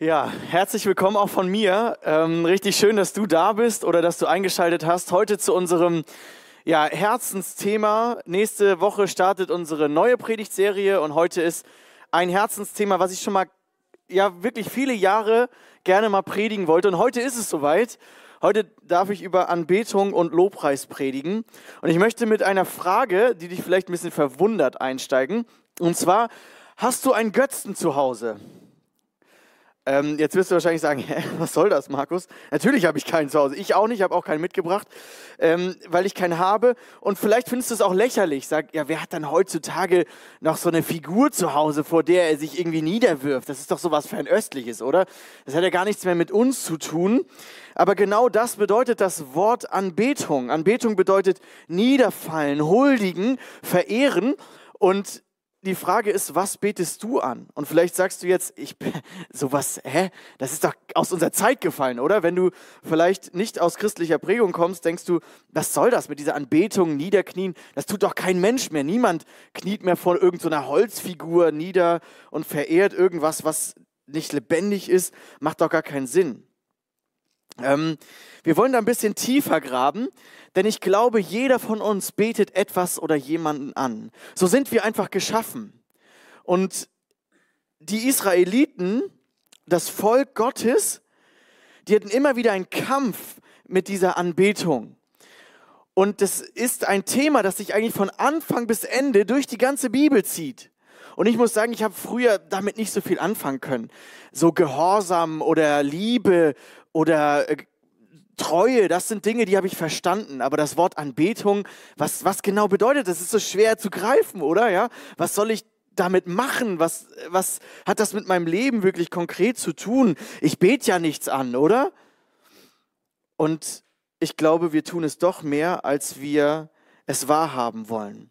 Ja, herzlich willkommen auch von mir. Ähm, richtig schön, dass du da bist oder dass du eingeschaltet hast. Heute zu unserem ja, Herzensthema. Nächste Woche startet unsere neue Predigtserie und heute ist ein Herzensthema, was ich schon mal ja wirklich viele Jahre gerne mal predigen wollte. Und heute ist es soweit. Heute darf ich über Anbetung und Lobpreis predigen. Und ich möchte mit einer Frage, die dich vielleicht ein bisschen verwundert, einsteigen. Und zwar, hast du einen Götzen zu Hause? Ähm, jetzt wirst du wahrscheinlich sagen, hä, was soll das, Markus? Natürlich habe ich keinen zu Hause. Ich auch nicht, habe auch keinen mitgebracht, ähm, weil ich keinen habe. Und vielleicht findest du es auch lächerlich. Sag, ja, wer hat dann heutzutage noch so eine Figur zu Hause, vor der er sich irgendwie niederwirft? Das ist doch sowas Fernöstliches, oder? Das hat ja gar nichts mehr mit uns zu tun. Aber genau das bedeutet das Wort Anbetung. Anbetung bedeutet niederfallen, huldigen, verehren. Und die Frage ist, was betest du an? Und vielleicht sagst du jetzt, ich sowas, hä? Das ist doch aus unserer Zeit gefallen, oder? Wenn du vielleicht nicht aus christlicher Prägung kommst, denkst du, was soll das mit dieser Anbetung, Niederknien? Das tut doch kein Mensch mehr. Niemand kniet mehr vor irgendeiner so Holzfigur nieder und verehrt irgendwas, was nicht lebendig ist. Macht doch gar keinen Sinn. Ähm, wir wollen da ein bisschen tiefer graben, denn ich glaube, jeder von uns betet etwas oder jemanden an. So sind wir einfach geschaffen. Und die Israeliten, das Volk Gottes, die hatten immer wieder einen Kampf mit dieser Anbetung. Und das ist ein Thema, das sich eigentlich von Anfang bis Ende durch die ganze Bibel zieht. Und ich muss sagen, ich habe früher damit nicht so viel anfangen können. So Gehorsam oder Liebe oder äh, Treue, das sind Dinge, die habe ich verstanden. Aber das Wort Anbetung, was, was genau bedeutet, das ist so schwer zu greifen, oder? Ja? Was soll ich damit machen? Was, was hat das mit meinem Leben wirklich konkret zu tun? Ich bete ja nichts an, oder? Und ich glaube, wir tun es doch mehr, als wir es wahrhaben wollen.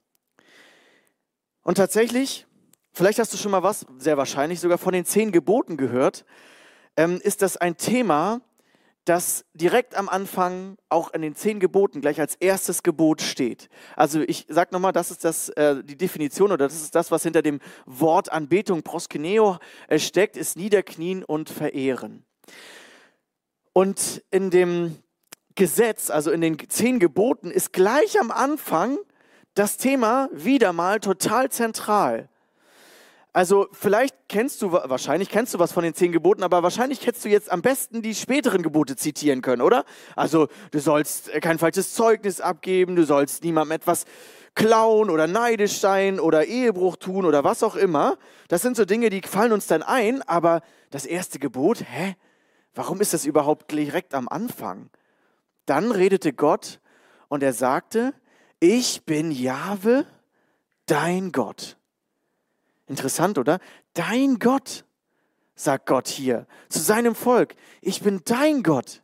Und tatsächlich, vielleicht hast du schon mal was, sehr wahrscheinlich sogar von den zehn Geboten gehört, ähm, ist das ein Thema, das direkt am Anfang auch in den zehn Geboten gleich als erstes Gebot steht. Also ich sage nochmal, das ist das, äh, die Definition oder das ist das, was hinter dem Wort Anbetung, proskeneo, äh, steckt, ist Niederknien und Verehren. Und in dem Gesetz, also in den zehn Geboten, ist gleich am Anfang das Thema wieder mal total zentral. Also vielleicht kennst du, wahrscheinlich kennst du was von den zehn Geboten, aber wahrscheinlich hättest du jetzt am besten die späteren Gebote zitieren können, oder? Also du sollst kein falsches Zeugnis abgeben, du sollst niemandem etwas klauen oder neidisch sein oder Ehebruch tun oder was auch immer. Das sind so Dinge, die fallen uns dann ein, aber das erste Gebot, hä? Warum ist das überhaupt direkt am Anfang? Dann redete Gott und er sagte, ich bin Jahwe, dein Gott. Interessant, oder? Dein Gott, sagt Gott hier zu seinem Volk. Ich bin dein Gott.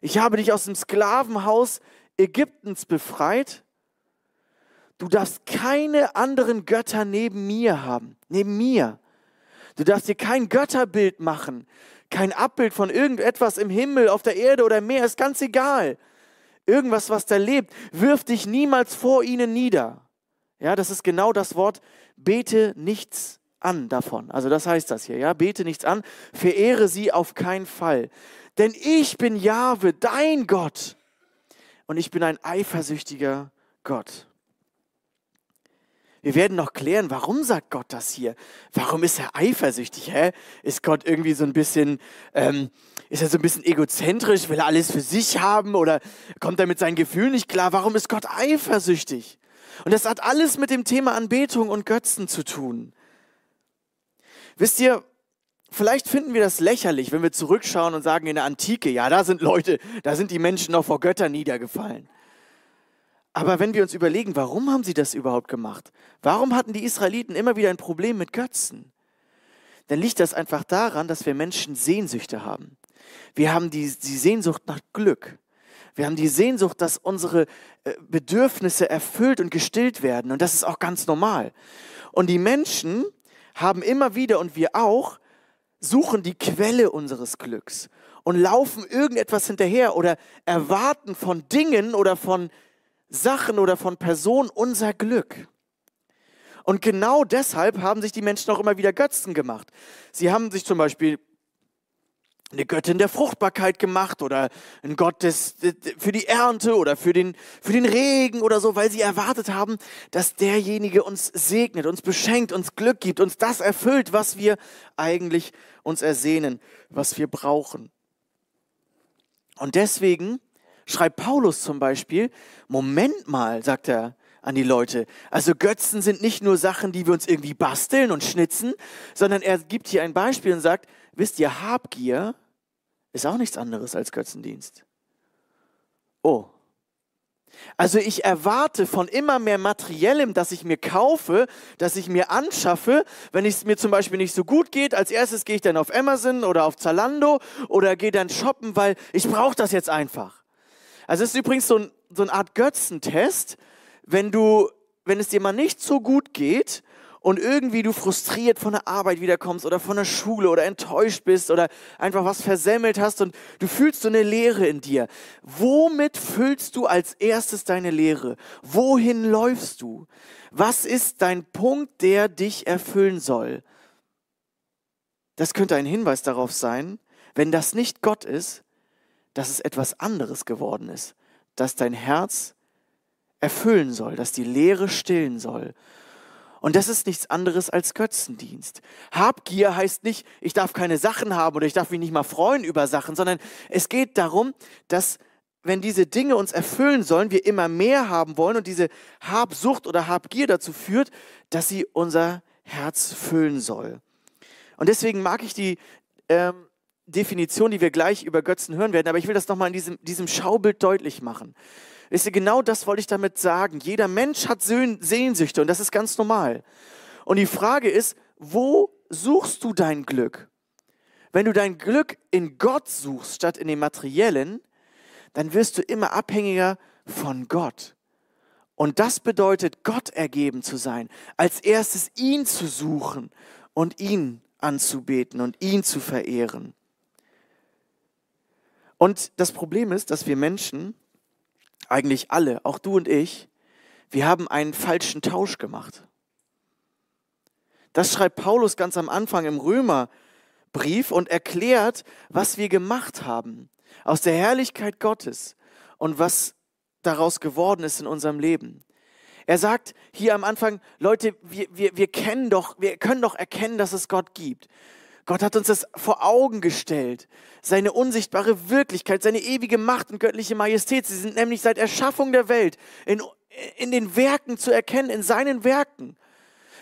Ich habe dich aus dem Sklavenhaus Ägyptens befreit. Du darfst keine anderen Götter neben mir haben, neben mir. Du darfst dir kein Götterbild machen, kein Abbild von irgendetwas im Himmel, auf der Erde oder im Meer, ist ganz egal. Irgendwas, was da lebt, wirf dich niemals vor ihnen nieder. Ja, das ist genau das Wort, bete nichts an davon. Also das heißt das hier, ja, bete nichts an, verehre sie auf keinen Fall. Denn ich bin Jahwe, dein Gott. Und ich bin ein eifersüchtiger Gott. Wir werden noch klären, warum sagt Gott das hier? Warum ist er eifersüchtig? Hä? Ist Gott irgendwie so ein bisschen, ähm, ist er so ein bisschen egozentrisch, will er alles für sich haben oder kommt er mit seinen Gefühlen nicht klar? Warum ist Gott eifersüchtig? Und das hat alles mit dem Thema Anbetung und Götzen zu tun. Wisst ihr, vielleicht finden wir das lächerlich, wenn wir zurückschauen und sagen in der Antike, ja, da sind Leute, da sind die Menschen noch vor Göttern niedergefallen. Aber wenn wir uns überlegen, warum haben sie das überhaupt gemacht? Warum hatten die Israeliten immer wieder ein Problem mit Götzen? Dann liegt das einfach daran, dass wir Menschen Sehnsüchte haben. Wir haben die, die Sehnsucht nach Glück. Wir haben die Sehnsucht, dass unsere äh, Bedürfnisse erfüllt und gestillt werden. Und das ist auch ganz normal. Und die Menschen haben immer wieder, und wir auch, suchen die Quelle unseres Glücks und laufen irgendetwas hinterher oder erwarten von Dingen oder von Sachen oder von Personen unser Glück. Und genau deshalb haben sich die Menschen auch immer wieder Götzen gemacht. Sie haben sich zum Beispiel eine Göttin der Fruchtbarkeit gemacht oder ein Gott des, für die Ernte oder für den, für den Regen oder so, weil sie erwartet haben, dass derjenige uns segnet, uns beschenkt, uns Glück gibt, uns das erfüllt, was wir eigentlich uns ersehnen, was wir brauchen. Und deswegen schreibt Paulus zum Beispiel, Moment mal, sagt er an die Leute, also Götzen sind nicht nur Sachen, die wir uns irgendwie basteln und schnitzen, sondern er gibt hier ein Beispiel und sagt, wisst ihr, Habgier ist auch nichts anderes als Götzendienst. Oh. Also ich erwarte von immer mehr Materiellem, das ich mir kaufe, das ich mir anschaffe, wenn es mir zum Beispiel nicht so gut geht, als erstes gehe ich dann auf Amazon oder auf Zalando oder gehe dann shoppen, weil ich brauche das jetzt einfach. Also es ist übrigens so, ein, so eine Art Götzentest, wenn du, wenn es dir mal nicht so gut geht und irgendwie du frustriert von der Arbeit wiederkommst oder von der Schule oder enttäuscht bist oder einfach was versemmelt hast und du fühlst so eine Leere in dir. Womit füllst du als erstes deine Leere? Wohin läufst du? Was ist dein Punkt, der dich erfüllen soll? Das könnte ein Hinweis darauf sein, wenn das nicht Gott ist, dass es etwas anderes geworden ist, dass dein Herz erfüllen soll, dass die Leere stillen soll. Und das ist nichts anderes als Götzendienst. Habgier heißt nicht, ich darf keine Sachen haben oder ich darf mich nicht mal freuen über Sachen, sondern es geht darum, dass wenn diese Dinge uns erfüllen sollen, wir immer mehr haben wollen und diese Habsucht oder Habgier dazu führt, dass sie unser Herz füllen soll. Und deswegen mag ich die ähm, Definition, die wir gleich über Götzen hören werden, aber ich will das nochmal in diesem, diesem Schaubild deutlich machen. Wisst ihr, genau das wollte ich damit sagen. Jeder Mensch hat Sehnsüchte und das ist ganz normal. Und die Frage ist, wo suchst du dein Glück? Wenn du dein Glück in Gott suchst statt in dem Materiellen, dann wirst du immer abhängiger von Gott. Und das bedeutet, Gott ergeben zu sein, als erstes ihn zu suchen und ihn anzubeten und ihn zu verehren. Und das Problem ist, dass wir Menschen eigentlich alle, auch du und ich, wir haben einen falschen Tausch gemacht. Das schreibt Paulus ganz am Anfang im Römerbrief und erklärt, was wir gemacht haben aus der Herrlichkeit Gottes und was daraus geworden ist in unserem Leben. Er sagt hier am Anfang, Leute, wir, wir, wir kennen doch, wir können doch erkennen, dass es Gott gibt. Gott hat uns das vor Augen gestellt. Seine unsichtbare Wirklichkeit, seine ewige Macht und göttliche Majestät. Sie sind nämlich seit Erschaffung der Welt in, in den Werken zu erkennen, in seinen Werken.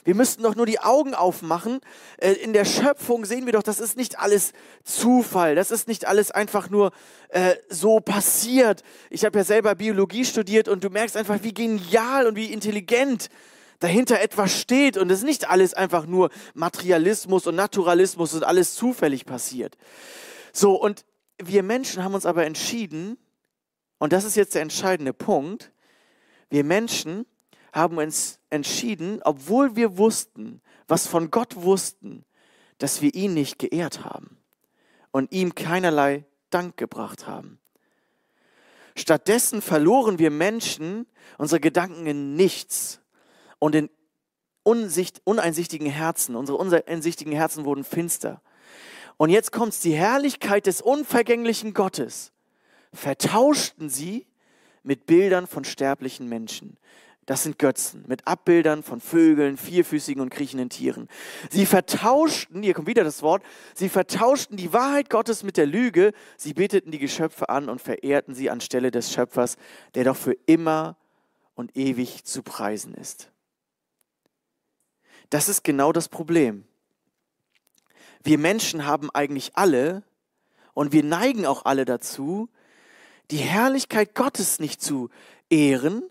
Wir müssten doch nur die Augen aufmachen. Äh, in der Schöpfung sehen wir doch, das ist nicht alles Zufall. Das ist nicht alles einfach nur äh, so passiert. Ich habe ja selber Biologie studiert und du merkst einfach, wie genial und wie intelligent dahinter etwas steht und es nicht alles einfach nur Materialismus und Naturalismus und alles zufällig passiert. So, und wir Menschen haben uns aber entschieden, und das ist jetzt der entscheidende Punkt, wir Menschen haben uns entschieden, obwohl wir wussten, was von Gott wussten, dass wir ihn nicht geehrt haben und ihm keinerlei Dank gebracht haben. Stattdessen verloren wir Menschen unsere Gedanken in nichts und in unsicht, uneinsichtigen Herzen, unsere uneinsichtigen Herzen wurden finster. Und jetzt kommt die Herrlichkeit des unvergänglichen Gottes. Vertauschten sie mit Bildern von sterblichen Menschen. Das sind Götzen, mit Abbildern von Vögeln, vierfüßigen und kriechenden Tieren. Sie vertauschten, hier kommt wieder das Wort, sie vertauschten die Wahrheit Gottes mit der Lüge, sie beteten die Geschöpfe an und verehrten sie anstelle des Schöpfers, der doch für immer und ewig zu preisen ist. Das ist genau das Problem. Wir Menschen haben eigentlich alle und wir neigen auch alle dazu, die Herrlichkeit Gottes nicht zu ehren,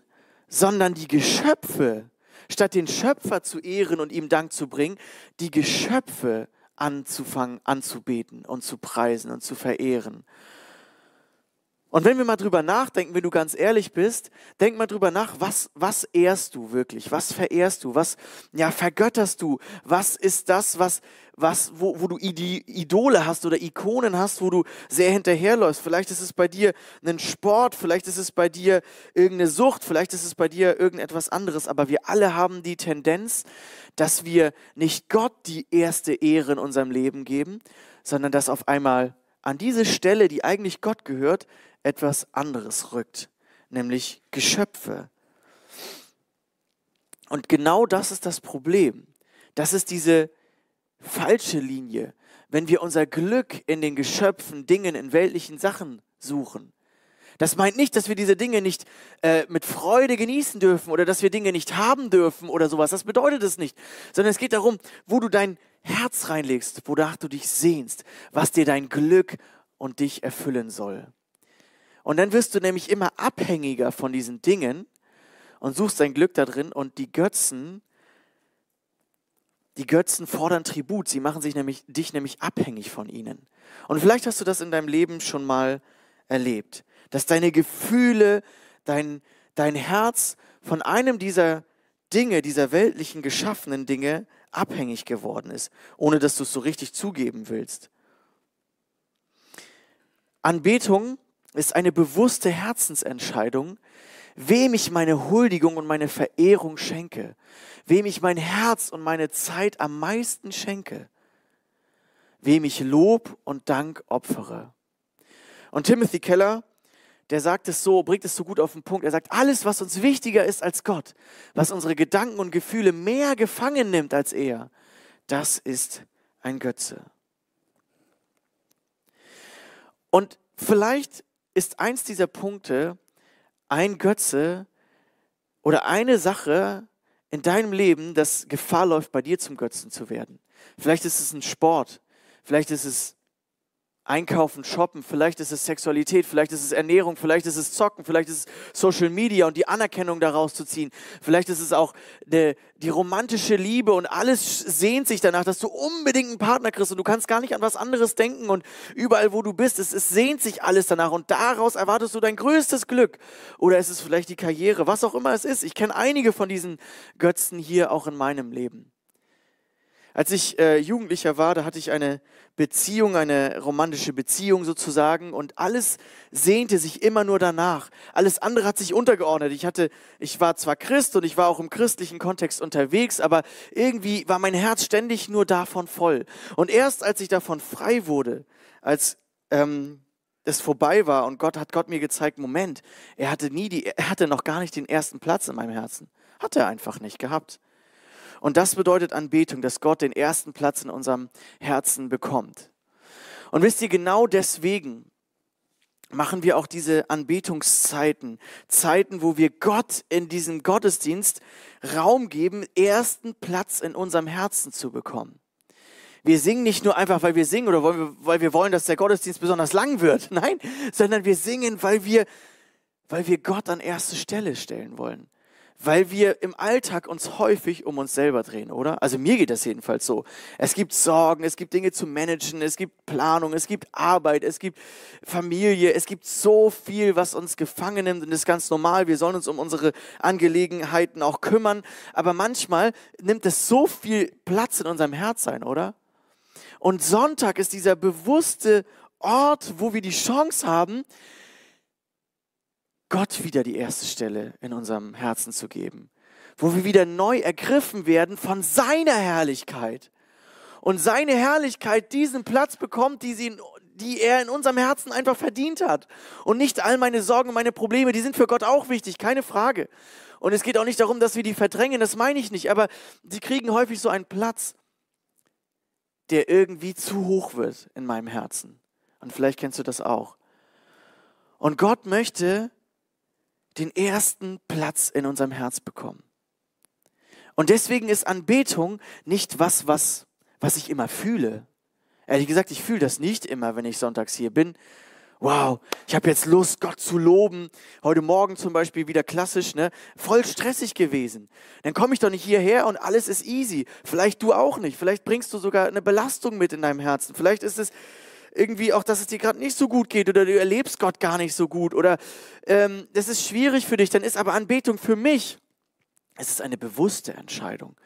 sondern die Geschöpfe, statt den Schöpfer zu ehren und ihm Dank zu bringen, die Geschöpfe anzufangen, anzubeten und zu preisen und zu verehren. Und wenn wir mal drüber nachdenken, wenn du ganz ehrlich bist, denk mal drüber nach, was, was ehrst du wirklich? Was verehrst du? Was, ja, vergötterst du? Was ist das, was, was, wo, wo du Idole hast oder Ikonen hast, wo du sehr hinterherläufst? Vielleicht ist es bei dir ein Sport, vielleicht ist es bei dir irgendeine Sucht, vielleicht ist es bei dir irgendetwas anderes, aber wir alle haben die Tendenz, dass wir nicht Gott die erste Ehre in unserem Leben geben, sondern dass auf einmal an diese Stelle, die eigentlich Gott gehört, etwas anderes rückt, nämlich Geschöpfe. Und genau das ist das Problem. Das ist diese falsche Linie, wenn wir unser Glück in den Geschöpfen, Dingen, in weltlichen Sachen suchen. Das meint nicht, dass wir diese Dinge nicht äh, mit Freude genießen dürfen oder dass wir Dinge nicht haben dürfen oder sowas. Das bedeutet es nicht. Sondern es geht darum, wo du dein Herz reinlegst, wonach du dich sehnst, was dir dein Glück und dich erfüllen soll. Und dann wirst du nämlich immer abhängiger von diesen Dingen und suchst dein Glück da drin und die Götzen, die Götzen fordern Tribut. Sie machen sich nämlich, dich nämlich abhängig von ihnen. Und vielleicht hast du das in deinem Leben schon mal erlebt dass deine Gefühle, dein, dein Herz von einem dieser Dinge, dieser weltlichen geschaffenen Dinge abhängig geworden ist, ohne dass du es so richtig zugeben willst. Anbetung ist eine bewusste Herzensentscheidung, wem ich meine Huldigung und meine Verehrung schenke, wem ich mein Herz und meine Zeit am meisten schenke, wem ich Lob und Dank opfere. Und Timothy Keller der sagt es so, bringt es so gut auf den Punkt. Er sagt, alles, was uns wichtiger ist als Gott, was unsere Gedanken und Gefühle mehr gefangen nimmt als er, das ist ein Götze. Und vielleicht ist eins dieser Punkte ein Götze oder eine Sache in deinem Leben, das Gefahr läuft, bei dir zum Götzen zu werden. Vielleicht ist es ein Sport, vielleicht ist es Einkaufen, Shoppen, vielleicht ist es Sexualität, vielleicht ist es Ernährung, vielleicht ist es Zocken, vielleicht ist es Social Media und die Anerkennung daraus zu ziehen. Vielleicht ist es auch die, die romantische Liebe und alles sehnt sich danach, dass du unbedingt einen Partner kriegst und du kannst gar nicht an was anderes denken und überall, wo du bist, es, es sehnt sich alles danach und daraus erwartest du dein größtes Glück. Oder ist es vielleicht die Karriere, was auch immer es ist. Ich kenne einige von diesen Götzen hier auch in meinem Leben. Als ich äh, Jugendlicher war, da hatte ich eine Beziehung, eine romantische Beziehung sozusagen und alles sehnte sich immer nur danach. Alles andere hat sich untergeordnet. Ich hatte, ich war zwar Christ und ich war auch im christlichen Kontext unterwegs, aber irgendwie war mein Herz ständig nur davon voll. Und erst als ich davon frei wurde, als ähm, es vorbei war und Gott hat Gott mir gezeigt, Moment, er hatte nie die, er hatte noch gar nicht den ersten Platz in meinem Herzen. Hat er einfach nicht gehabt. Und das bedeutet Anbetung, dass Gott den ersten Platz in unserem Herzen bekommt. Und wisst ihr, genau deswegen machen wir auch diese Anbetungszeiten, Zeiten, wo wir Gott in diesem Gottesdienst Raum geben, ersten Platz in unserem Herzen zu bekommen. Wir singen nicht nur einfach, weil wir singen oder weil wir wollen, dass der Gottesdienst besonders lang wird. Nein, sondern wir singen, weil wir, weil wir Gott an erste Stelle stellen wollen weil wir im Alltag uns häufig um uns selber drehen, oder? Also mir geht das jedenfalls so. Es gibt Sorgen, es gibt Dinge zu managen, es gibt Planung, es gibt Arbeit, es gibt Familie, es gibt so viel, was uns gefangen nimmt und ist ganz normal. Wir sollen uns um unsere Angelegenheiten auch kümmern, aber manchmal nimmt es so viel Platz in unserem Herz ein, oder? Und Sonntag ist dieser bewusste Ort, wo wir die Chance haben, Gott wieder die erste Stelle in unserem Herzen zu geben, wo wir wieder neu ergriffen werden von seiner Herrlichkeit und seine Herrlichkeit diesen Platz bekommt, die, sie, die er in unserem Herzen einfach verdient hat. Und nicht all meine Sorgen meine Probleme, die sind für Gott auch wichtig, keine Frage. Und es geht auch nicht darum, dass wir die verdrängen, das meine ich nicht, aber sie kriegen häufig so einen Platz, der irgendwie zu hoch wird in meinem Herzen. Und vielleicht kennst du das auch. Und Gott möchte, den ersten Platz in unserem Herz bekommen. Und deswegen ist Anbetung nicht was, was, was ich immer fühle. Ehrlich gesagt, ich fühle das nicht immer, wenn ich sonntags hier bin. Wow, ich habe jetzt Lust, Gott zu loben. Heute Morgen zum Beispiel wieder klassisch, ne? Voll stressig gewesen. Dann komme ich doch nicht hierher und alles ist easy. Vielleicht du auch nicht. Vielleicht bringst du sogar eine Belastung mit in deinem Herzen. Vielleicht ist es irgendwie auch, dass es dir gerade nicht so gut geht oder du erlebst Gott gar nicht so gut oder ähm, das ist schwierig für dich, dann ist aber Anbetung für mich, es ist eine bewusste Entscheidung.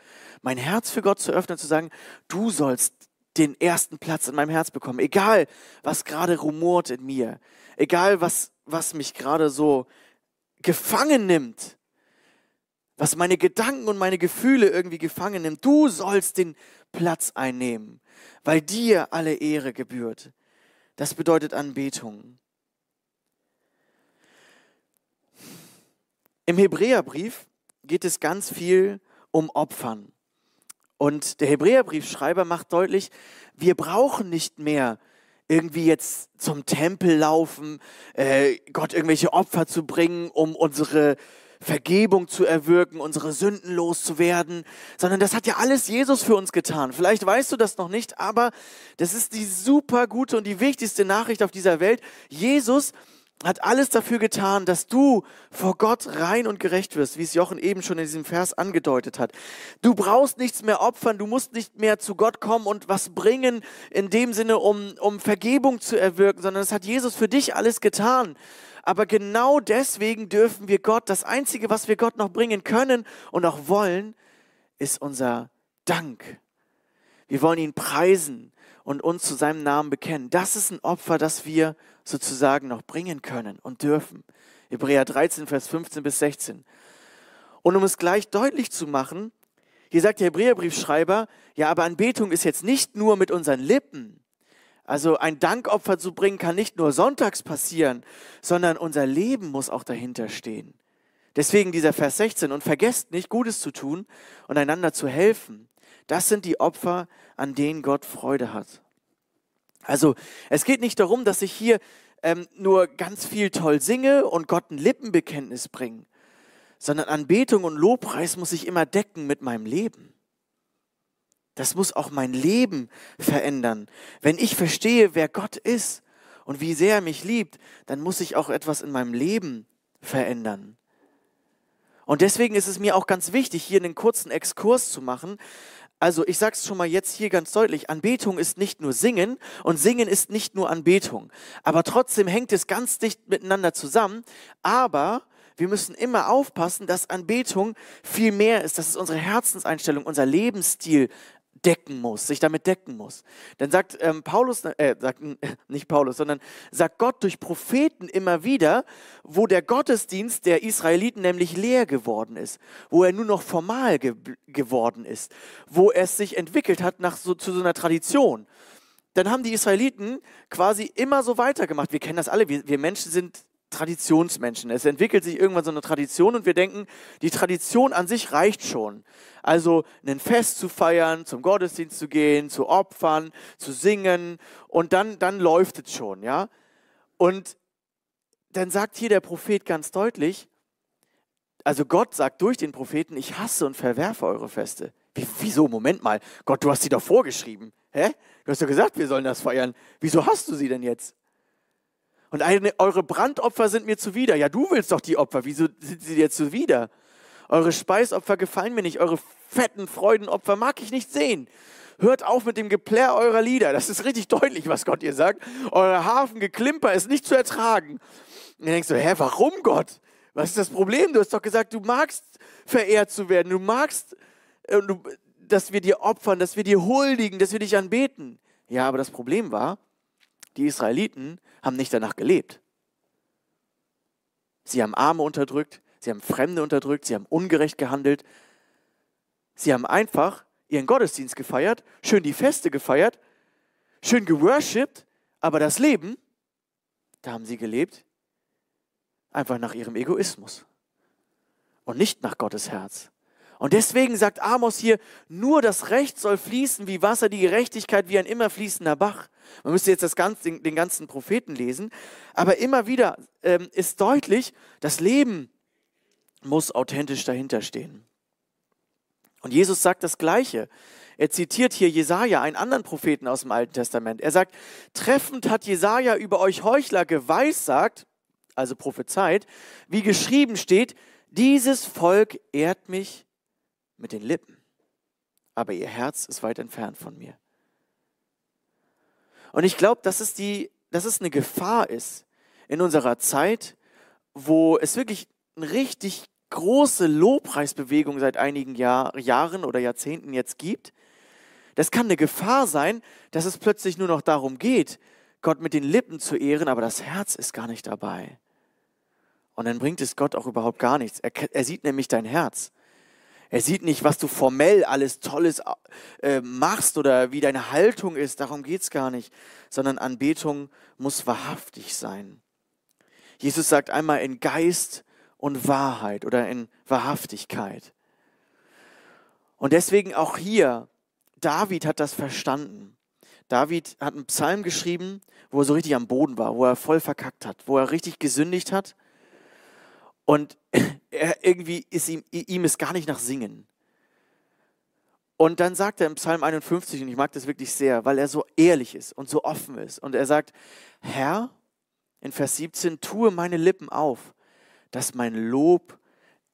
Mein Herz für Gott zu öffnen, zu sagen, du sollst den ersten Platz in meinem Herz bekommen, egal was gerade rumort in mir, egal was, was mich gerade so gefangen nimmt, was meine Gedanken und meine Gefühle irgendwie gefangen nimmt. Du sollst den Platz einnehmen weil dir alle Ehre gebührt. Das bedeutet Anbetung. Im Hebräerbrief geht es ganz viel um Opfern. Und der Hebräerbriefschreiber macht deutlich, wir brauchen nicht mehr irgendwie jetzt zum Tempel laufen, äh, Gott irgendwelche Opfer zu bringen, um unsere Vergebung zu erwirken, unsere Sünden loszuwerden, sondern das hat ja alles Jesus für uns getan. Vielleicht weißt du das noch nicht, aber das ist die super gute und die wichtigste Nachricht auf dieser Welt. Jesus hat alles dafür getan, dass du vor Gott rein und gerecht wirst, wie es Jochen eben schon in diesem Vers angedeutet hat. Du brauchst nichts mehr opfern, du musst nicht mehr zu Gott kommen und was bringen in dem Sinne, um, um Vergebung zu erwirken, sondern es hat Jesus für dich alles getan. Aber genau deswegen dürfen wir Gott, das Einzige, was wir Gott noch bringen können und auch wollen, ist unser Dank. Wir wollen ihn preisen und uns zu seinem Namen bekennen. Das ist ein Opfer, das wir sozusagen noch bringen können und dürfen. Hebräer 13, Vers 15 bis 16. Und um es gleich deutlich zu machen, hier sagt der Hebräerbriefschreiber, ja, aber Anbetung ist jetzt nicht nur mit unseren Lippen. Also ein Dankopfer zu bringen kann nicht nur sonntags passieren, sondern unser Leben muss auch dahinter stehen. Deswegen dieser Vers 16 und vergesst nicht, Gutes zu tun und einander zu helfen. Das sind die Opfer, an denen Gott Freude hat. Also es geht nicht darum, dass ich hier ähm, nur ganz viel toll singe und Gott ein Lippenbekenntnis bringe, sondern Anbetung und Lobpreis muss ich immer decken mit meinem Leben. Das muss auch mein Leben verändern. Wenn ich verstehe, wer Gott ist und wie sehr er mich liebt, dann muss ich auch etwas in meinem Leben verändern. Und deswegen ist es mir auch ganz wichtig, hier einen kurzen Exkurs zu machen, also ich sage es schon mal jetzt hier ganz deutlich, Anbetung ist nicht nur Singen und Singen ist nicht nur Anbetung. Aber trotzdem hängt es ganz dicht miteinander zusammen. Aber wir müssen immer aufpassen, dass Anbetung viel mehr ist. Das ist unsere Herzenseinstellung, unser Lebensstil, decken muss, sich damit decken muss. Dann sagt ähm, Paulus, äh, sagt nicht Paulus, sondern sagt Gott durch Propheten immer wieder, wo der Gottesdienst der Israeliten nämlich leer geworden ist, wo er nur noch formal ge geworden ist, wo es sich entwickelt hat nach so, zu so einer Tradition. Dann haben die Israeliten quasi immer so weitergemacht. Wir kennen das alle, wir, wir Menschen sind Traditionsmenschen. Es entwickelt sich irgendwann so eine Tradition und wir denken, die Tradition an sich reicht schon. Also ein Fest zu feiern, zum Gottesdienst zu gehen, zu opfern, zu singen und dann, dann läuft es schon, ja. Und dann sagt hier der Prophet ganz deutlich, also Gott sagt durch den Propheten, ich hasse und verwerfe eure Feste. Wie, wieso? Moment mal. Gott, du hast sie doch vorgeschrieben. Hä? Du hast doch gesagt, wir sollen das feiern. Wieso hast du sie denn jetzt? Und eine, eure Brandopfer sind mir zuwider. Ja, du willst doch die Opfer. Wieso sind sie dir zuwider? Eure Speisopfer gefallen mir nicht. Eure fetten Freudenopfer mag ich nicht sehen. Hört auf mit dem Geplär eurer Lieder. Das ist richtig deutlich, was Gott ihr sagt. Euer Hafengeklimper ist nicht zu ertragen. Und dann denkst du, hä, warum Gott? Was ist das Problem? Du hast doch gesagt, du magst verehrt zu werden. Du magst, äh, dass wir dir opfern, dass wir dir huldigen, dass wir dich anbeten. Ja, aber das Problem war, die Israeliten haben nicht danach gelebt. Sie haben Arme unterdrückt, sie haben Fremde unterdrückt, sie haben ungerecht gehandelt. Sie haben einfach ihren Gottesdienst gefeiert, schön die Feste gefeiert, schön geworshipped, aber das Leben, da haben sie gelebt, einfach nach ihrem Egoismus und nicht nach Gottes Herz. Und deswegen sagt Amos hier, nur das Recht soll fließen wie Wasser, die Gerechtigkeit wie ein immer fließender Bach. Man müsste jetzt das ganze, den ganzen Propheten lesen, aber immer wieder ähm, ist deutlich, das Leben muss authentisch dahinter stehen. Und Jesus sagt das Gleiche. Er zitiert hier Jesaja, einen anderen Propheten aus dem Alten Testament. Er sagt: Treffend hat Jesaja über euch Heuchler geweissagt, also prophezeit, wie geschrieben steht: Dieses Volk ehrt mich mit den Lippen, aber ihr Herz ist weit entfernt von mir. Und ich glaube, dass, es dass es eine Gefahr ist in unserer Zeit, wo es wirklich eine richtig große Lobpreisbewegung seit einigen Jahr, Jahren oder Jahrzehnten jetzt gibt. Das kann eine Gefahr sein, dass es plötzlich nur noch darum geht, Gott mit den Lippen zu ehren, aber das Herz ist gar nicht dabei. Und dann bringt es Gott auch überhaupt gar nichts. Er, er sieht nämlich dein Herz. Er sieht nicht, was du formell alles Tolles äh, machst oder wie deine Haltung ist. Darum geht es gar nicht. Sondern Anbetung muss wahrhaftig sein. Jesus sagt einmal in Geist und Wahrheit oder in Wahrhaftigkeit. Und deswegen auch hier, David hat das verstanden. David hat einen Psalm geschrieben, wo er so richtig am Boden war, wo er voll verkackt hat, wo er richtig gesündigt hat. Und er, irgendwie ist ihm, ihm ist gar nicht nach Singen. Und dann sagt er im Psalm 51, und ich mag das wirklich sehr, weil er so ehrlich ist und so offen ist. Und er sagt, Herr, in Vers 17, tue meine Lippen auf, dass mein Lob,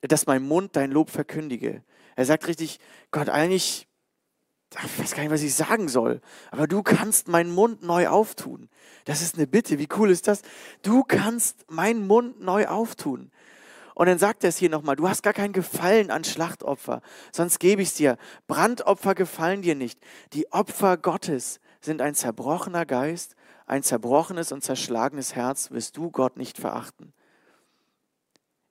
dass mein Mund dein Lob verkündige. Er sagt richtig, Gott, eigentlich, ich weiß gar nicht, was ich sagen soll, aber du kannst meinen Mund neu auftun. Das ist eine Bitte, wie cool ist das? Du kannst meinen Mund neu auftun. Und dann sagt er es hier nochmal, du hast gar kein Gefallen an Schlachtopfer, sonst gebe ich es dir. Brandopfer gefallen dir nicht. Die Opfer Gottes sind ein zerbrochener Geist ein zerbrochenes und zerschlagenes Herz wirst du Gott nicht verachten.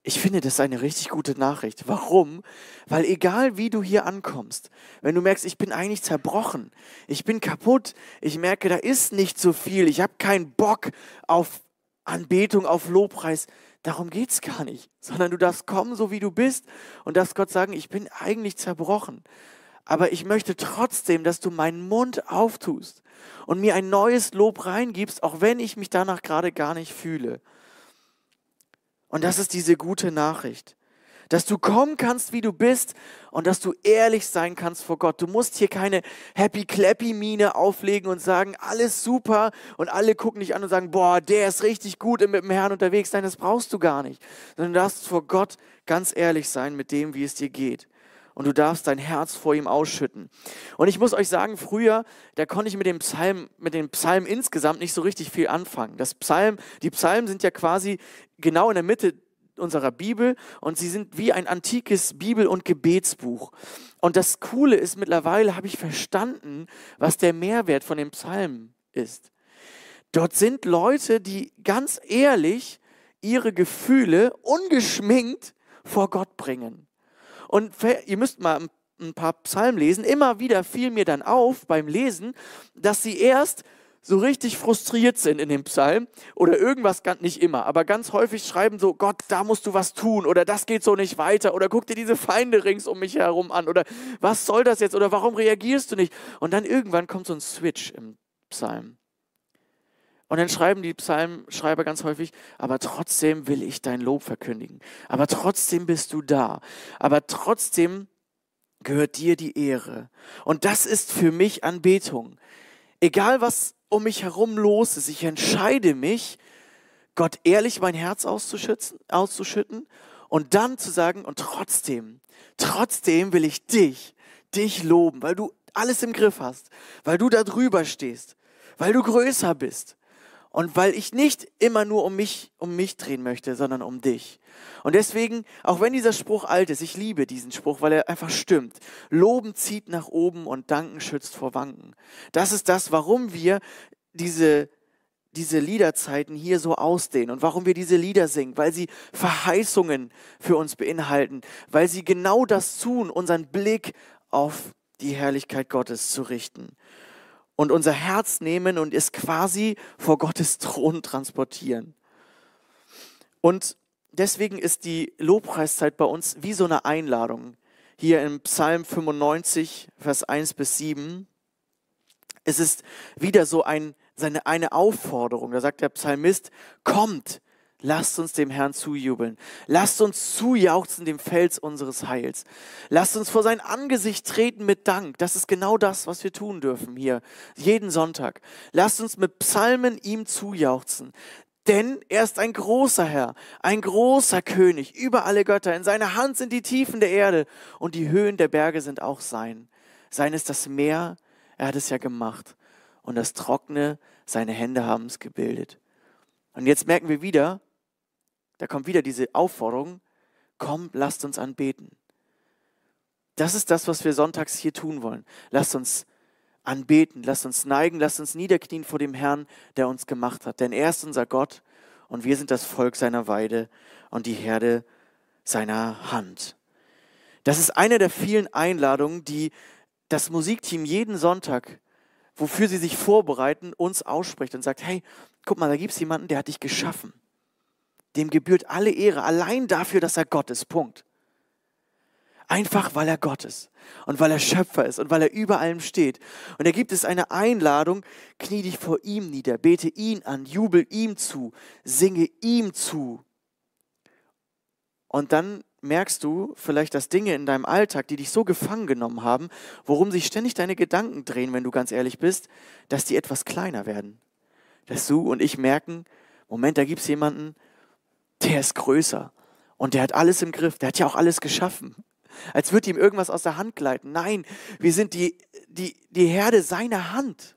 Ich finde, das ist eine richtig gute Nachricht. Warum? Weil egal wie du hier ankommst, wenn du merkst, ich bin eigentlich zerbrochen, ich bin kaputt, ich merke, da ist nicht so viel, ich habe keinen Bock auf Anbetung, auf Lobpreis, darum geht es gar nicht, sondern du darfst kommen, so wie du bist und darfst Gott sagen, ich bin eigentlich zerbrochen aber ich möchte trotzdem, dass du meinen Mund auftust und mir ein neues Lob reingibst, auch wenn ich mich danach gerade gar nicht fühle. Und das ist diese gute Nachricht, dass du kommen kannst, wie du bist und dass du ehrlich sein kannst vor Gott. Du musst hier keine happy clappy Miene auflegen und sagen, alles super und alle gucken dich an und sagen, boah, der ist richtig gut mit dem Herrn unterwegs. Nein, das brauchst du gar nicht, sondern du darfst vor Gott ganz ehrlich sein mit dem, wie es dir geht und du darfst dein Herz vor ihm ausschütten. Und ich muss euch sagen, früher, da konnte ich mit dem Psalm, mit dem Psalm insgesamt nicht so richtig viel anfangen. Das Psalm, die Psalmen sind ja quasi genau in der Mitte unserer Bibel und sie sind wie ein antikes Bibel- und Gebetsbuch. Und das Coole ist, mittlerweile habe ich verstanden, was der Mehrwert von dem Psalm ist. Dort sind Leute, die ganz ehrlich ihre Gefühle ungeschminkt vor Gott bringen. Und ihr müsst mal ein paar Psalmen lesen. Immer wieder fiel mir dann auf beim Lesen, dass sie erst so richtig frustriert sind in dem Psalm oder irgendwas, nicht immer, aber ganz häufig schreiben so, Gott, da musst du was tun oder das geht so nicht weiter oder guck dir diese Feinde rings um mich herum an oder was soll das jetzt oder warum reagierst du nicht? Und dann irgendwann kommt so ein Switch im Psalm. Und dann schreiben die Psalmschreiber ganz häufig, aber trotzdem will ich dein Lob verkündigen. Aber trotzdem bist du da. Aber trotzdem gehört dir die Ehre. Und das ist für mich Anbetung. Egal was um mich herum los ist, ich entscheide mich, Gott ehrlich mein Herz auszuschütten, und dann zu sagen, und trotzdem, trotzdem will ich dich, dich loben, weil du alles im Griff hast, weil du da drüber stehst, weil du größer bist, und weil ich nicht immer nur um mich, um mich drehen möchte, sondern um dich. Und deswegen, auch wenn dieser Spruch alt ist, ich liebe diesen Spruch, weil er einfach stimmt. Loben zieht nach oben und Danken schützt vor Wanken. Das ist das, warum wir diese, diese Liederzeiten hier so ausdehnen und warum wir diese Lieder singen, weil sie Verheißungen für uns beinhalten, weil sie genau das tun, unseren Blick auf die Herrlichkeit Gottes zu richten und unser Herz nehmen und es quasi vor Gottes Thron transportieren. Und deswegen ist die Lobpreiszeit bei uns wie so eine Einladung. Hier im Psalm 95, Vers 1 bis 7. Es ist wieder so ein, seine, eine Aufforderung. Da sagt der Psalmist, kommt, Lasst uns dem Herrn zujubeln. Lasst uns zujauchzen dem Fels unseres Heils. Lasst uns vor sein Angesicht treten mit Dank. Das ist genau das, was wir tun dürfen hier, jeden Sonntag. Lasst uns mit Psalmen ihm zujauchzen. Denn er ist ein großer Herr, ein großer König über alle Götter. In seiner Hand sind die Tiefen der Erde und die Höhen der Berge sind auch sein. Sein ist das Meer, er hat es ja gemacht. Und das Trockene, seine Hände haben es gebildet. Und jetzt merken wir wieder, da kommt wieder diese Aufforderung, komm, lasst uns anbeten. Das ist das, was wir sonntags hier tun wollen. Lasst uns anbeten, lasst uns neigen, lasst uns niederknien vor dem Herrn, der uns gemacht hat. Denn er ist unser Gott und wir sind das Volk seiner Weide und die Herde seiner Hand. Das ist eine der vielen Einladungen, die das Musikteam jeden Sonntag, wofür sie sich vorbereiten, uns ausspricht und sagt, hey, guck mal, da gibt es jemanden, der hat dich geschaffen. Dem gebührt alle Ehre, allein dafür, dass er Gott ist. Punkt. Einfach weil er Gott ist und weil er Schöpfer ist und weil er über allem steht. Und da gibt es eine Einladung, knie dich vor ihm nieder, bete ihn an, jubel ihm zu, singe ihm zu. Und dann merkst du vielleicht, dass Dinge in deinem Alltag, die dich so gefangen genommen haben, worum sich ständig deine Gedanken drehen, wenn du ganz ehrlich bist, dass die etwas kleiner werden. Dass du und ich merken, Moment, da gibt es jemanden, der ist größer und der hat alles im Griff, der hat ja auch alles geschaffen als würde ihm irgendwas aus der Hand gleiten. Nein, wir sind die, die, die Herde seiner Hand.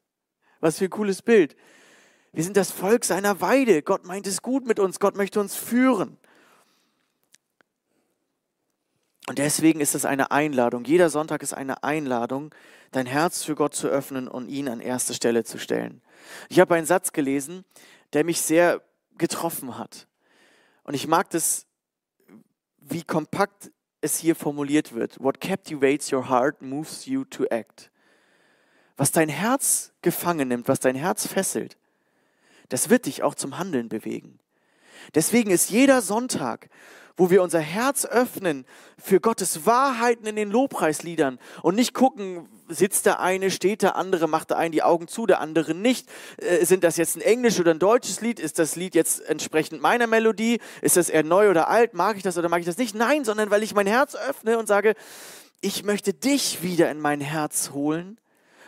Was für ein cooles Bild. Wir sind das Volk seiner Weide. Gott meint es gut mit uns. Gott möchte uns führen. Und deswegen ist es eine Einladung. Jeder Sonntag ist eine Einladung, dein Herz für Gott zu öffnen und ihn an erste Stelle zu stellen. Ich habe einen Satz gelesen, der mich sehr getroffen hat. Und ich mag das, wie kompakt es hier formuliert wird. What captivates your heart moves you to act. Was dein Herz gefangen nimmt, was dein Herz fesselt, das wird dich auch zum Handeln bewegen. Deswegen ist jeder Sonntag wo wir unser Herz öffnen für Gottes Wahrheiten in den Lobpreisliedern und nicht gucken, sitzt der eine, steht der andere, macht der eine die Augen zu, der andere nicht. Äh, sind das jetzt ein englisch oder ein deutsches Lied? Ist das Lied jetzt entsprechend meiner Melodie? Ist das eher neu oder alt? Mag ich das oder mag ich das nicht? Nein, sondern weil ich mein Herz öffne und sage, ich möchte dich wieder in mein Herz holen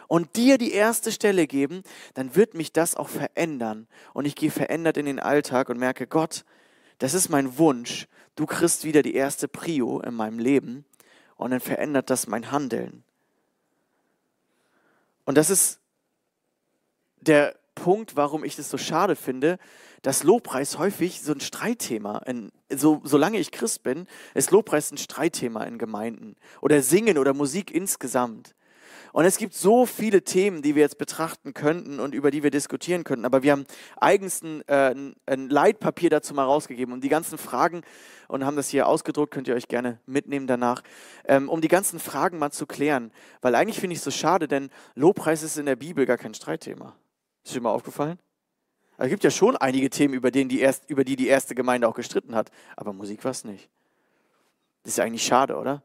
und dir die erste Stelle geben, dann wird mich das auch verändern. Und ich gehe verändert in den Alltag und merke, Gott, das ist mein Wunsch du kriegst wieder die erste Prio in meinem Leben und dann verändert das mein Handeln. Und das ist der Punkt, warum ich das so schade finde, dass Lobpreis häufig so ein Streitthema, in, so, solange ich Christ bin, ist Lobpreis ein Streitthema in Gemeinden oder Singen oder Musik insgesamt. Und es gibt so viele Themen, die wir jetzt betrachten könnten und über die wir diskutieren könnten. Aber wir haben eigens ein, äh, ein Leitpapier dazu mal rausgegeben, um die ganzen Fragen, und haben das hier ausgedruckt, könnt ihr euch gerne mitnehmen danach, ähm, um die ganzen Fragen mal zu klären. Weil eigentlich finde ich es so schade, denn Lobpreis ist in der Bibel gar kein Streitthema. Ist dir mal aufgefallen? Also es gibt ja schon einige Themen, über, denen die erst, über die die erste Gemeinde auch gestritten hat, aber Musik war es nicht. Das ist ja eigentlich schade, oder?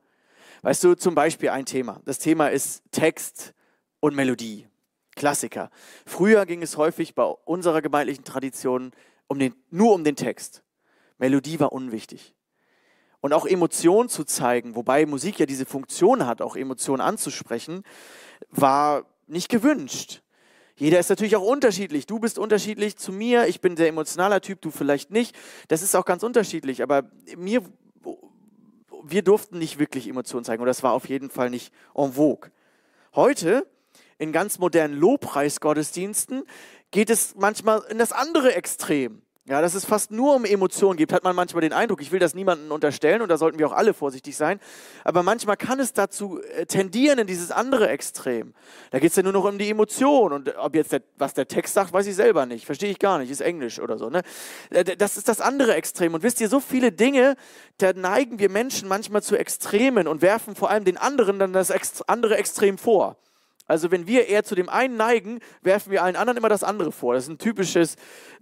Weißt du, zum Beispiel ein Thema. Das Thema ist Text und Melodie. Klassiker. Früher ging es häufig bei unserer gemeindlichen Tradition um den, nur um den Text. Melodie war unwichtig. Und auch Emotionen zu zeigen, wobei Musik ja diese Funktion hat, auch Emotionen anzusprechen, war nicht gewünscht. Jeder ist natürlich auch unterschiedlich. Du bist unterschiedlich zu mir. Ich bin der emotionaler Typ, du vielleicht nicht. Das ist auch ganz unterschiedlich. Aber mir wir durften nicht wirklich Emotionen zeigen und das war auf jeden Fall nicht en vogue. Heute, in ganz modernen Lobpreisgottesdiensten, geht es manchmal in das andere Extrem. Ja, dass es fast nur um Emotionen geht, hat man manchmal den Eindruck. Ich will das niemandem unterstellen und da sollten wir auch alle vorsichtig sein. Aber manchmal kann es dazu äh, tendieren in dieses andere Extrem. Da geht es ja nur noch um die Emotion und ob jetzt der, was der Text sagt, weiß ich selber nicht. Verstehe ich gar nicht, ist Englisch oder so. Ne? Äh, das ist das andere Extrem. Und wisst ihr, so viele Dinge, da neigen wir Menschen manchmal zu Extremen und werfen vor allem den anderen dann das andere Extrem vor. Also wenn wir eher zu dem einen neigen, werfen wir allen anderen immer das andere vor. Das ist ein typisches,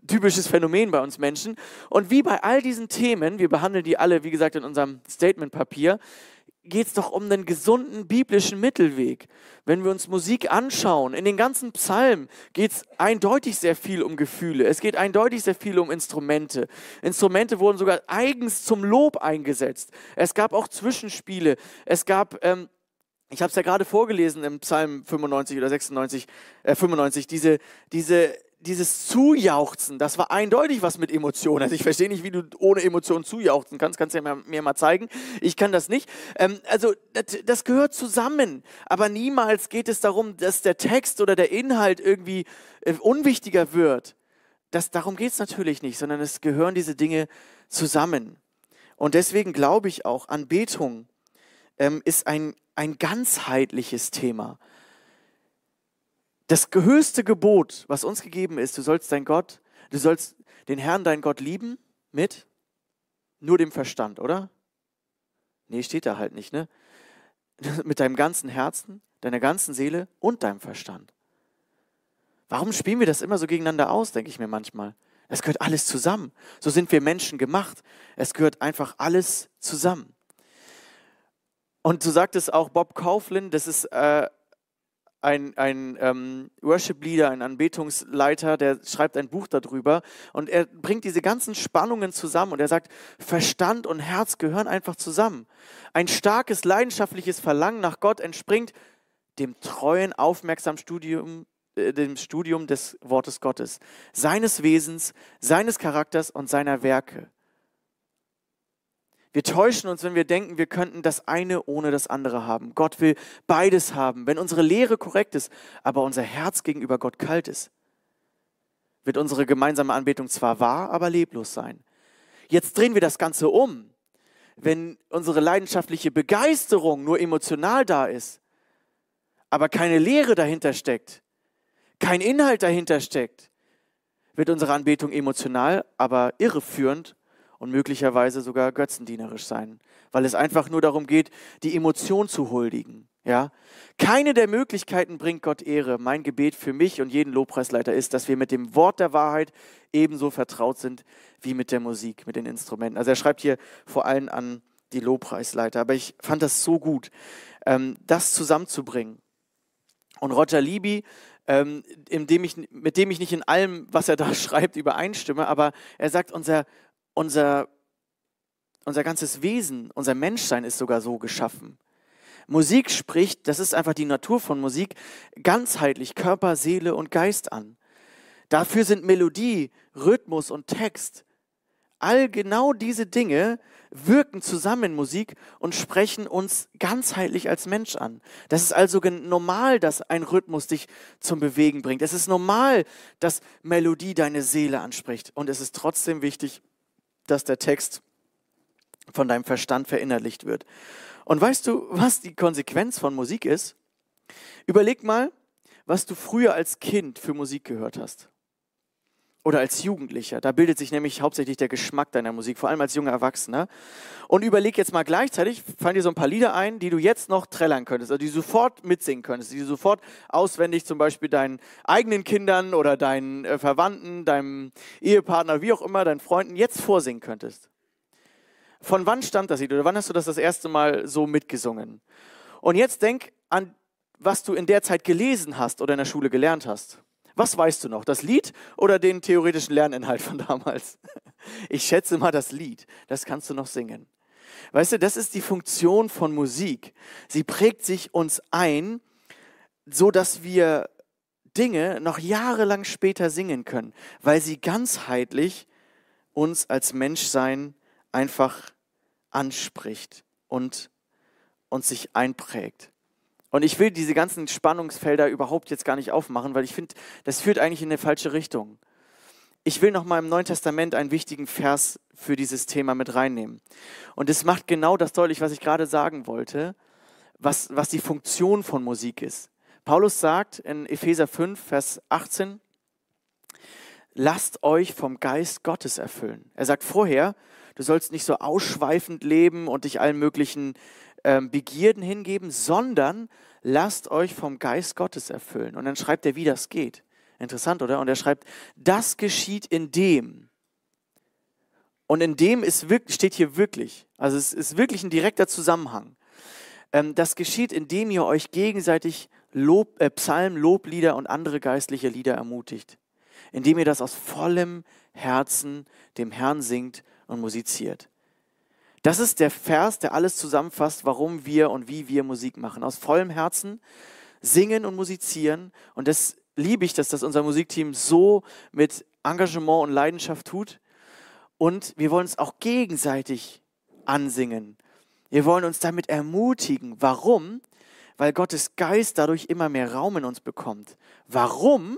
typisches Phänomen bei uns Menschen. Und wie bei all diesen Themen, wir behandeln die alle, wie gesagt, in unserem Statementpapier, geht es doch um einen gesunden biblischen Mittelweg. Wenn wir uns Musik anschauen, in den ganzen Psalmen geht es eindeutig sehr viel um Gefühle. Es geht eindeutig sehr viel um Instrumente. Instrumente wurden sogar eigens zum Lob eingesetzt. Es gab auch Zwischenspiele. Es gab ähm, ich habe es ja gerade vorgelesen im Psalm 95 oder 96, äh 95, diese, diese, dieses Zujauchzen, das war eindeutig was mit Emotionen. Also ich verstehe nicht, wie du ohne Emotionen zujauchzen kannst. Kannst du ja mir mal zeigen. Ich kann das nicht. Ähm, also das, das, gehört zusammen. Aber niemals geht es darum, dass der Text oder der Inhalt irgendwie äh, unwichtiger wird. Das, darum geht es natürlich nicht, sondern es gehören diese Dinge zusammen. Und deswegen glaube ich auch, Anbetung ähm, ist ein, ein ganzheitliches Thema. Das höchste Gebot, was uns gegeben ist, du sollst dein Gott, du sollst den Herrn, dein Gott lieben mit nur dem Verstand, oder? Nee, steht da halt nicht, ne? mit deinem ganzen Herzen, deiner ganzen Seele und deinem Verstand. Warum spielen wir das immer so gegeneinander aus, denke ich mir manchmal. Es gehört alles zusammen. So sind wir Menschen gemacht. Es gehört einfach alles zusammen. Und so sagt es auch Bob Kauflin, das ist äh, ein, ein ähm, Worship-Leader, ein Anbetungsleiter, der schreibt ein Buch darüber und er bringt diese ganzen Spannungen zusammen und er sagt, Verstand und Herz gehören einfach zusammen. Ein starkes, leidenschaftliches Verlangen nach Gott entspringt dem treuen, aufmerksamen Studium, äh, dem Studium des Wortes Gottes, seines Wesens, seines Charakters und seiner Werke. Wir täuschen uns, wenn wir denken, wir könnten das eine ohne das andere haben. Gott will beides haben. Wenn unsere Lehre korrekt ist, aber unser Herz gegenüber Gott kalt ist, wird unsere gemeinsame Anbetung zwar wahr, aber leblos sein. Jetzt drehen wir das Ganze um. Wenn unsere leidenschaftliche Begeisterung nur emotional da ist, aber keine Lehre dahinter steckt, kein Inhalt dahinter steckt, wird unsere Anbetung emotional, aber irreführend und möglicherweise sogar götzendienerisch sein, weil es einfach nur darum geht, die Emotion zu huldigen. Ja? Keine der Möglichkeiten bringt Gott Ehre. Mein Gebet für mich und jeden Lobpreisleiter ist, dass wir mit dem Wort der Wahrheit ebenso vertraut sind wie mit der Musik, mit den Instrumenten. Also er schreibt hier vor allem an die Lobpreisleiter. Aber ich fand das so gut, ähm, das zusammenzubringen. Und Roger Libby, ähm, dem ich, mit dem ich nicht in allem, was er da schreibt, übereinstimme, aber er sagt, unser, unser, unser ganzes Wesen, unser Menschsein ist sogar so geschaffen. Musik spricht, das ist einfach die Natur von Musik, ganzheitlich Körper, Seele und Geist an. Dafür sind Melodie, Rhythmus und Text, all genau diese Dinge wirken zusammen in Musik und sprechen uns ganzheitlich als Mensch an. Das ist also normal, dass ein Rhythmus dich zum Bewegen bringt. Es ist normal, dass Melodie deine Seele anspricht. Und es ist trotzdem wichtig, dass der Text von deinem Verstand verinnerlicht wird. Und weißt du, was die Konsequenz von Musik ist? Überleg mal, was du früher als Kind für Musik gehört hast. Oder als Jugendlicher. Da bildet sich nämlich hauptsächlich der Geschmack deiner Musik, vor allem als junger Erwachsener. Und überleg jetzt mal gleichzeitig, fallen dir so ein paar Lieder ein, die du jetzt noch trällern könntest, also die du sofort mitsingen könntest, die du sofort auswendig zum Beispiel deinen eigenen Kindern oder deinen äh, Verwandten, deinem Ehepartner, wie auch immer, deinen Freunden jetzt vorsingen könntest. Von wann stammt das Lied oder wann hast du das das erste Mal so mitgesungen? Und jetzt denk an, was du in der Zeit gelesen hast oder in der Schule gelernt hast. Was weißt du noch? Das Lied oder den theoretischen Lerninhalt von damals? Ich schätze mal das Lied. Das kannst du noch singen. Weißt du, das ist die Funktion von Musik. Sie prägt sich uns ein, so dass wir Dinge noch jahrelang später singen können, weil sie ganzheitlich uns als Menschsein einfach anspricht und uns sich einprägt. Und ich will diese ganzen Spannungsfelder überhaupt jetzt gar nicht aufmachen, weil ich finde, das führt eigentlich in eine falsche Richtung. Ich will noch mal im Neuen Testament einen wichtigen Vers für dieses Thema mit reinnehmen. Und es macht genau das deutlich, was ich gerade sagen wollte, was, was die Funktion von Musik ist. Paulus sagt in Epheser 5, Vers 18, lasst euch vom Geist Gottes erfüllen. Er sagt vorher, du sollst nicht so ausschweifend leben und dich allen möglichen Begierden hingeben, sondern lasst euch vom Geist Gottes erfüllen. Und dann schreibt er, wie das geht. Interessant, oder? Und er schreibt, das geschieht in dem. Und in dem ist wirklich, steht hier wirklich, also es ist wirklich ein direkter Zusammenhang. Ähm, das geschieht, indem ihr euch gegenseitig Lob, äh, Psalm, Loblieder und andere geistliche Lieder ermutigt. Indem ihr das aus vollem Herzen dem Herrn singt und musiziert. Das ist der Vers, der alles zusammenfasst, warum wir und wie wir Musik machen. Aus vollem Herzen singen und musizieren. Und das liebe ich, dass das unser Musikteam so mit Engagement und Leidenschaft tut. Und wir wollen es auch gegenseitig ansingen. Wir wollen uns damit ermutigen. Warum? Weil Gottes Geist dadurch immer mehr Raum in uns bekommt. Warum?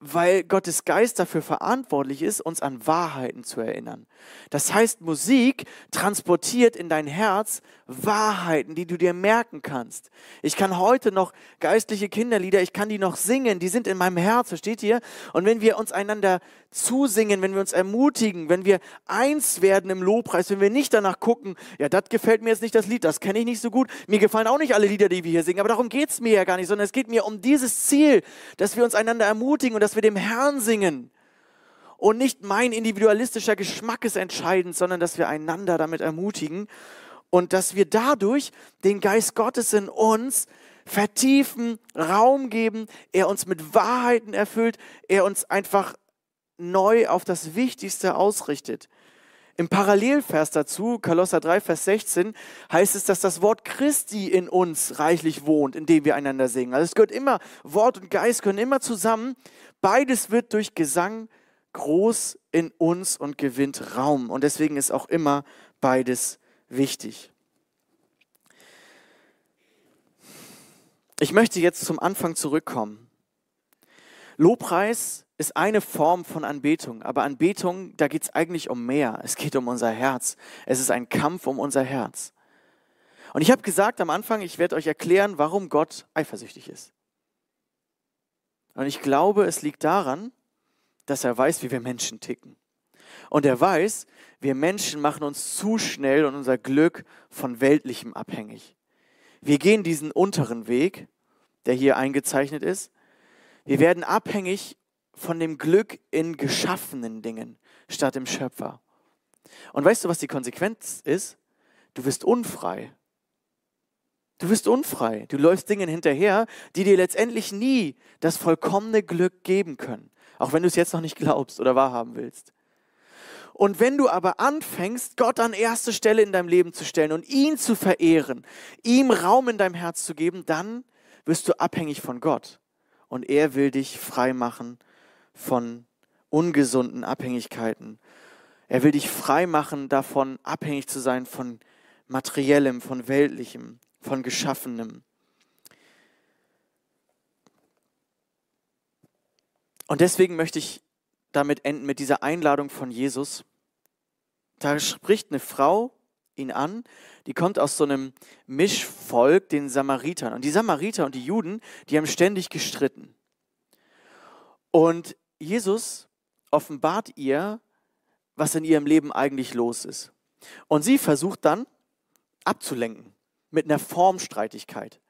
Weil Gottes Geist dafür verantwortlich ist, uns an Wahrheiten zu erinnern. Das heißt, Musik transportiert in dein Herz Wahrheiten, die du dir merken kannst. Ich kann heute noch geistliche Kinderlieder, ich kann die noch singen, die sind in meinem Herz, versteht ihr? Und wenn wir uns einander zusingen, wenn wir uns ermutigen, wenn wir eins werden im Lobpreis, wenn wir nicht danach gucken, ja, das gefällt mir jetzt nicht das Lied, das kenne ich nicht so gut, mir gefallen auch nicht alle Lieder, die wir hier singen, aber darum geht es mir ja gar nicht, sondern es geht mir um dieses Ziel, dass wir uns einander ermutigen und dass wir dem Herrn singen. Und nicht mein individualistischer Geschmack ist entscheidend, sondern dass wir einander damit ermutigen und dass wir dadurch den Geist Gottes in uns vertiefen, Raum geben, er uns mit Wahrheiten erfüllt, er uns einfach neu auf das Wichtigste ausrichtet. Im Parallelvers dazu, Kolosser 3, Vers 16, heißt es, dass das Wort Christi in uns reichlich wohnt, indem wir einander singen. Also es gehört immer, Wort und Geist gehören immer zusammen. Beides wird durch Gesang groß in uns und gewinnt Raum. Und deswegen ist auch immer beides wichtig. Ich möchte jetzt zum Anfang zurückkommen. Lobpreis ist eine Form von Anbetung, aber Anbetung, da geht es eigentlich um mehr. Es geht um unser Herz. Es ist ein Kampf um unser Herz. Und ich habe gesagt am Anfang, ich werde euch erklären, warum Gott eifersüchtig ist. Und ich glaube, es liegt daran, dass er weiß, wie wir Menschen ticken. Und er weiß, wir Menschen machen uns zu schnell und unser Glück von Weltlichem abhängig. Wir gehen diesen unteren Weg, der hier eingezeichnet ist. Wir werden abhängig von dem Glück in geschaffenen Dingen statt im Schöpfer. Und weißt du, was die Konsequenz ist? Du wirst unfrei. Du wirst unfrei. Du läufst Dingen hinterher, die dir letztendlich nie das vollkommene Glück geben können. Auch wenn du es jetzt noch nicht glaubst oder wahrhaben willst. Und wenn du aber anfängst, Gott an erste Stelle in deinem Leben zu stellen und ihn zu verehren, ihm Raum in deinem Herz zu geben, dann wirst du abhängig von Gott. Und er will dich frei machen von ungesunden Abhängigkeiten. Er will dich frei machen davon, abhängig zu sein von materiellem, von weltlichem, von geschaffenem. Und deswegen möchte ich damit enden mit dieser Einladung von Jesus. Da spricht eine Frau ihn an, die kommt aus so einem Mischvolk, den Samaritern. Und die Samariter und die Juden, die haben ständig gestritten. Und Jesus offenbart ihr, was in ihrem Leben eigentlich los ist. Und sie versucht dann abzulenken mit einer Formstreitigkeit.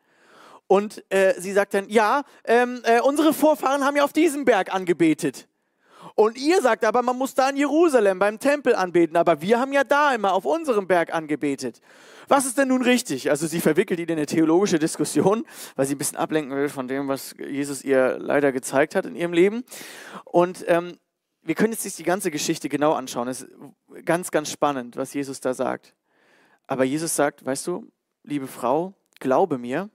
Und äh, sie sagt dann, ja, ähm, äh, unsere Vorfahren haben ja auf diesem Berg angebetet. Und ihr sagt aber, man muss da in Jerusalem beim Tempel anbeten. Aber wir haben ja da immer auf unserem Berg angebetet. Was ist denn nun richtig? Also sie verwickelt ihn in eine theologische Diskussion, weil sie ein bisschen ablenken will von dem, was Jesus ihr leider gezeigt hat in ihrem Leben. Und ähm, wir können jetzt nicht die ganze Geschichte genau anschauen. Es ist ganz, ganz spannend, was Jesus da sagt. Aber Jesus sagt, weißt du, liebe Frau, glaube mir,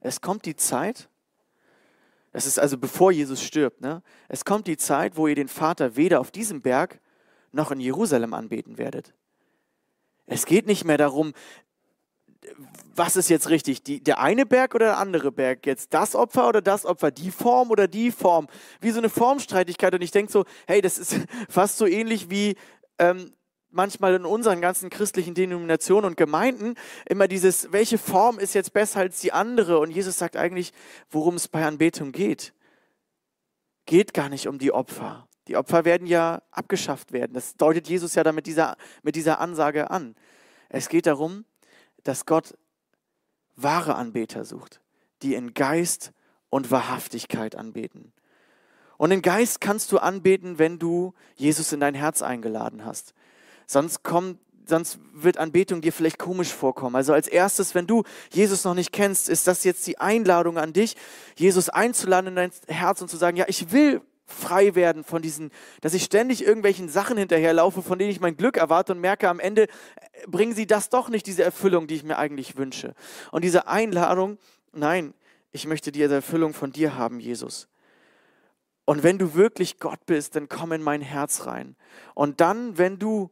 es kommt die Zeit, das ist also bevor Jesus stirbt, ne? es kommt die Zeit, wo ihr den Vater weder auf diesem Berg noch in Jerusalem anbeten werdet. Es geht nicht mehr darum, was ist jetzt richtig, die, der eine Berg oder der andere Berg? Jetzt das Opfer oder das Opfer? Die Form oder die Form? Wie so eine Formstreitigkeit. Und ich denke so, hey, das ist fast so ähnlich wie ähm, manchmal in unseren ganzen christlichen Denominationen und Gemeinden immer dieses, welche Form ist jetzt besser als die andere? Und Jesus sagt eigentlich, worum es bei Anbetung geht. Geht gar nicht um die Opfer. Die Opfer werden ja abgeschafft werden. Das deutet Jesus ja damit dieser, mit dieser Ansage an. Es geht darum, dass Gott wahre Anbeter sucht, die in Geist und Wahrhaftigkeit anbeten. Und in Geist kannst du anbeten, wenn du Jesus in dein Herz eingeladen hast. Sonst kommt sonst wird Anbetung dir vielleicht komisch vorkommen. Also als erstes, wenn du Jesus noch nicht kennst, ist das jetzt die Einladung an dich, Jesus einzuladen in dein Herz und zu sagen, ja, ich will frei werden von diesen, dass ich ständig irgendwelchen Sachen hinterherlaufe, von denen ich mein Glück erwarte und merke, am Ende äh, bringen sie das doch nicht, diese Erfüllung, die ich mir eigentlich wünsche. Und diese Einladung, nein, ich möchte diese Erfüllung von dir haben, Jesus. Und wenn du wirklich Gott bist, dann komm in mein Herz rein. Und dann, wenn du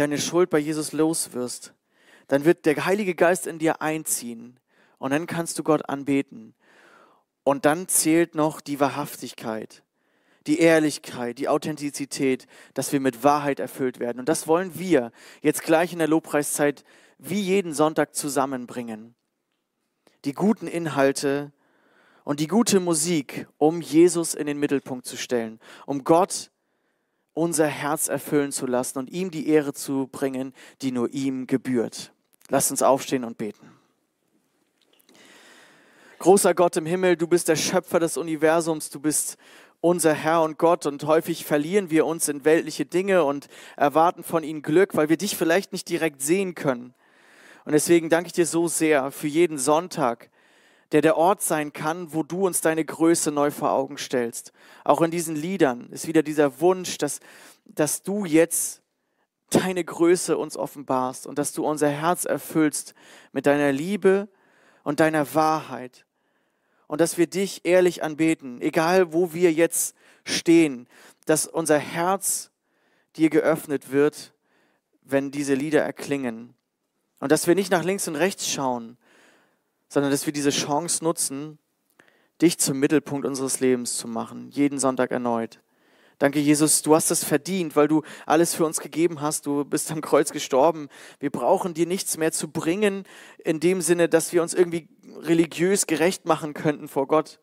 deine Schuld bei Jesus los wirst, dann wird der Heilige Geist in dir einziehen und dann kannst du Gott anbeten. Und dann zählt noch die Wahrhaftigkeit, die Ehrlichkeit, die Authentizität, dass wir mit Wahrheit erfüllt werden. Und das wollen wir jetzt gleich in der Lobpreiszeit wie jeden Sonntag zusammenbringen. Die guten Inhalte und die gute Musik, um Jesus in den Mittelpunkt zu stellen, um Gott unser Herz erfüllen zu lassen und ihm die Ehre zu bringen, die nur ihm gebührt. Lasst uns aufstehen und beten. Großer Gott im Himmel, du bist der Schöpfer des Universums, du bist unser Herr und Gott und häufig verlieren wir uns in weltliche Dinge und erwarten von ihnen Glück, weil wir dich vielleicht nicht direkt sehen können. Und deswegen danke ich dir so sehr für jeden Sonntag, der der Ort sein kann, wo du uns deine Größe neu vor Augen stellst. Auch in diesen Liedern ist wieder dieser Wunsch, dass, dass du jetzt deine Größe uns offenbarst und dass du unser Herz erfüllst mit deiner Liebe und deiner Wahrheit. Und dass wir dich ehrlich anbeten, egal wo wir jetzt stehen, dass unser Herz dir geöffnet wird, wenn diese Lieder erklingen. Und dass wir nicht nach links und rechts schauen, sondern dass wir diese Chance nutzen, dich zum Mittelpunkt unseres Lebens zu machen, jeden Sonntag erneut. Danke, Jesus, du hast es verdient, weil du alles für uns gegeben hast. Du bist am Kreuz gestorben. Wir brauchen dir nichts mehr zu bringen, in dem Sinne, dass wir uns irgendwie religiös gerecht machen könnten vor Gott.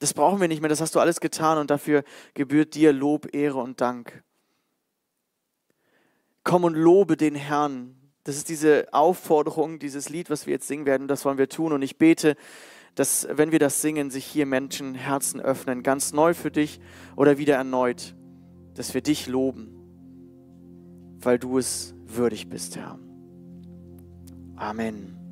Das brauchen wir nicht mehr. Das hast du alles getan und dafür gebührt dir Lob, Ehre und Dank. Komm und lobe den Herrn, das ist diese Aufforderung, dieses Lied, was wir jetzt singen werden, das wollen wir tun. Und ich bete, dass, wenn wir das singen, sich hier Menschen Herzen öffnen, ganz neu für dich oder wieder erneut, dass wir dich loben, weil du es würdig bist, Herr. Amen.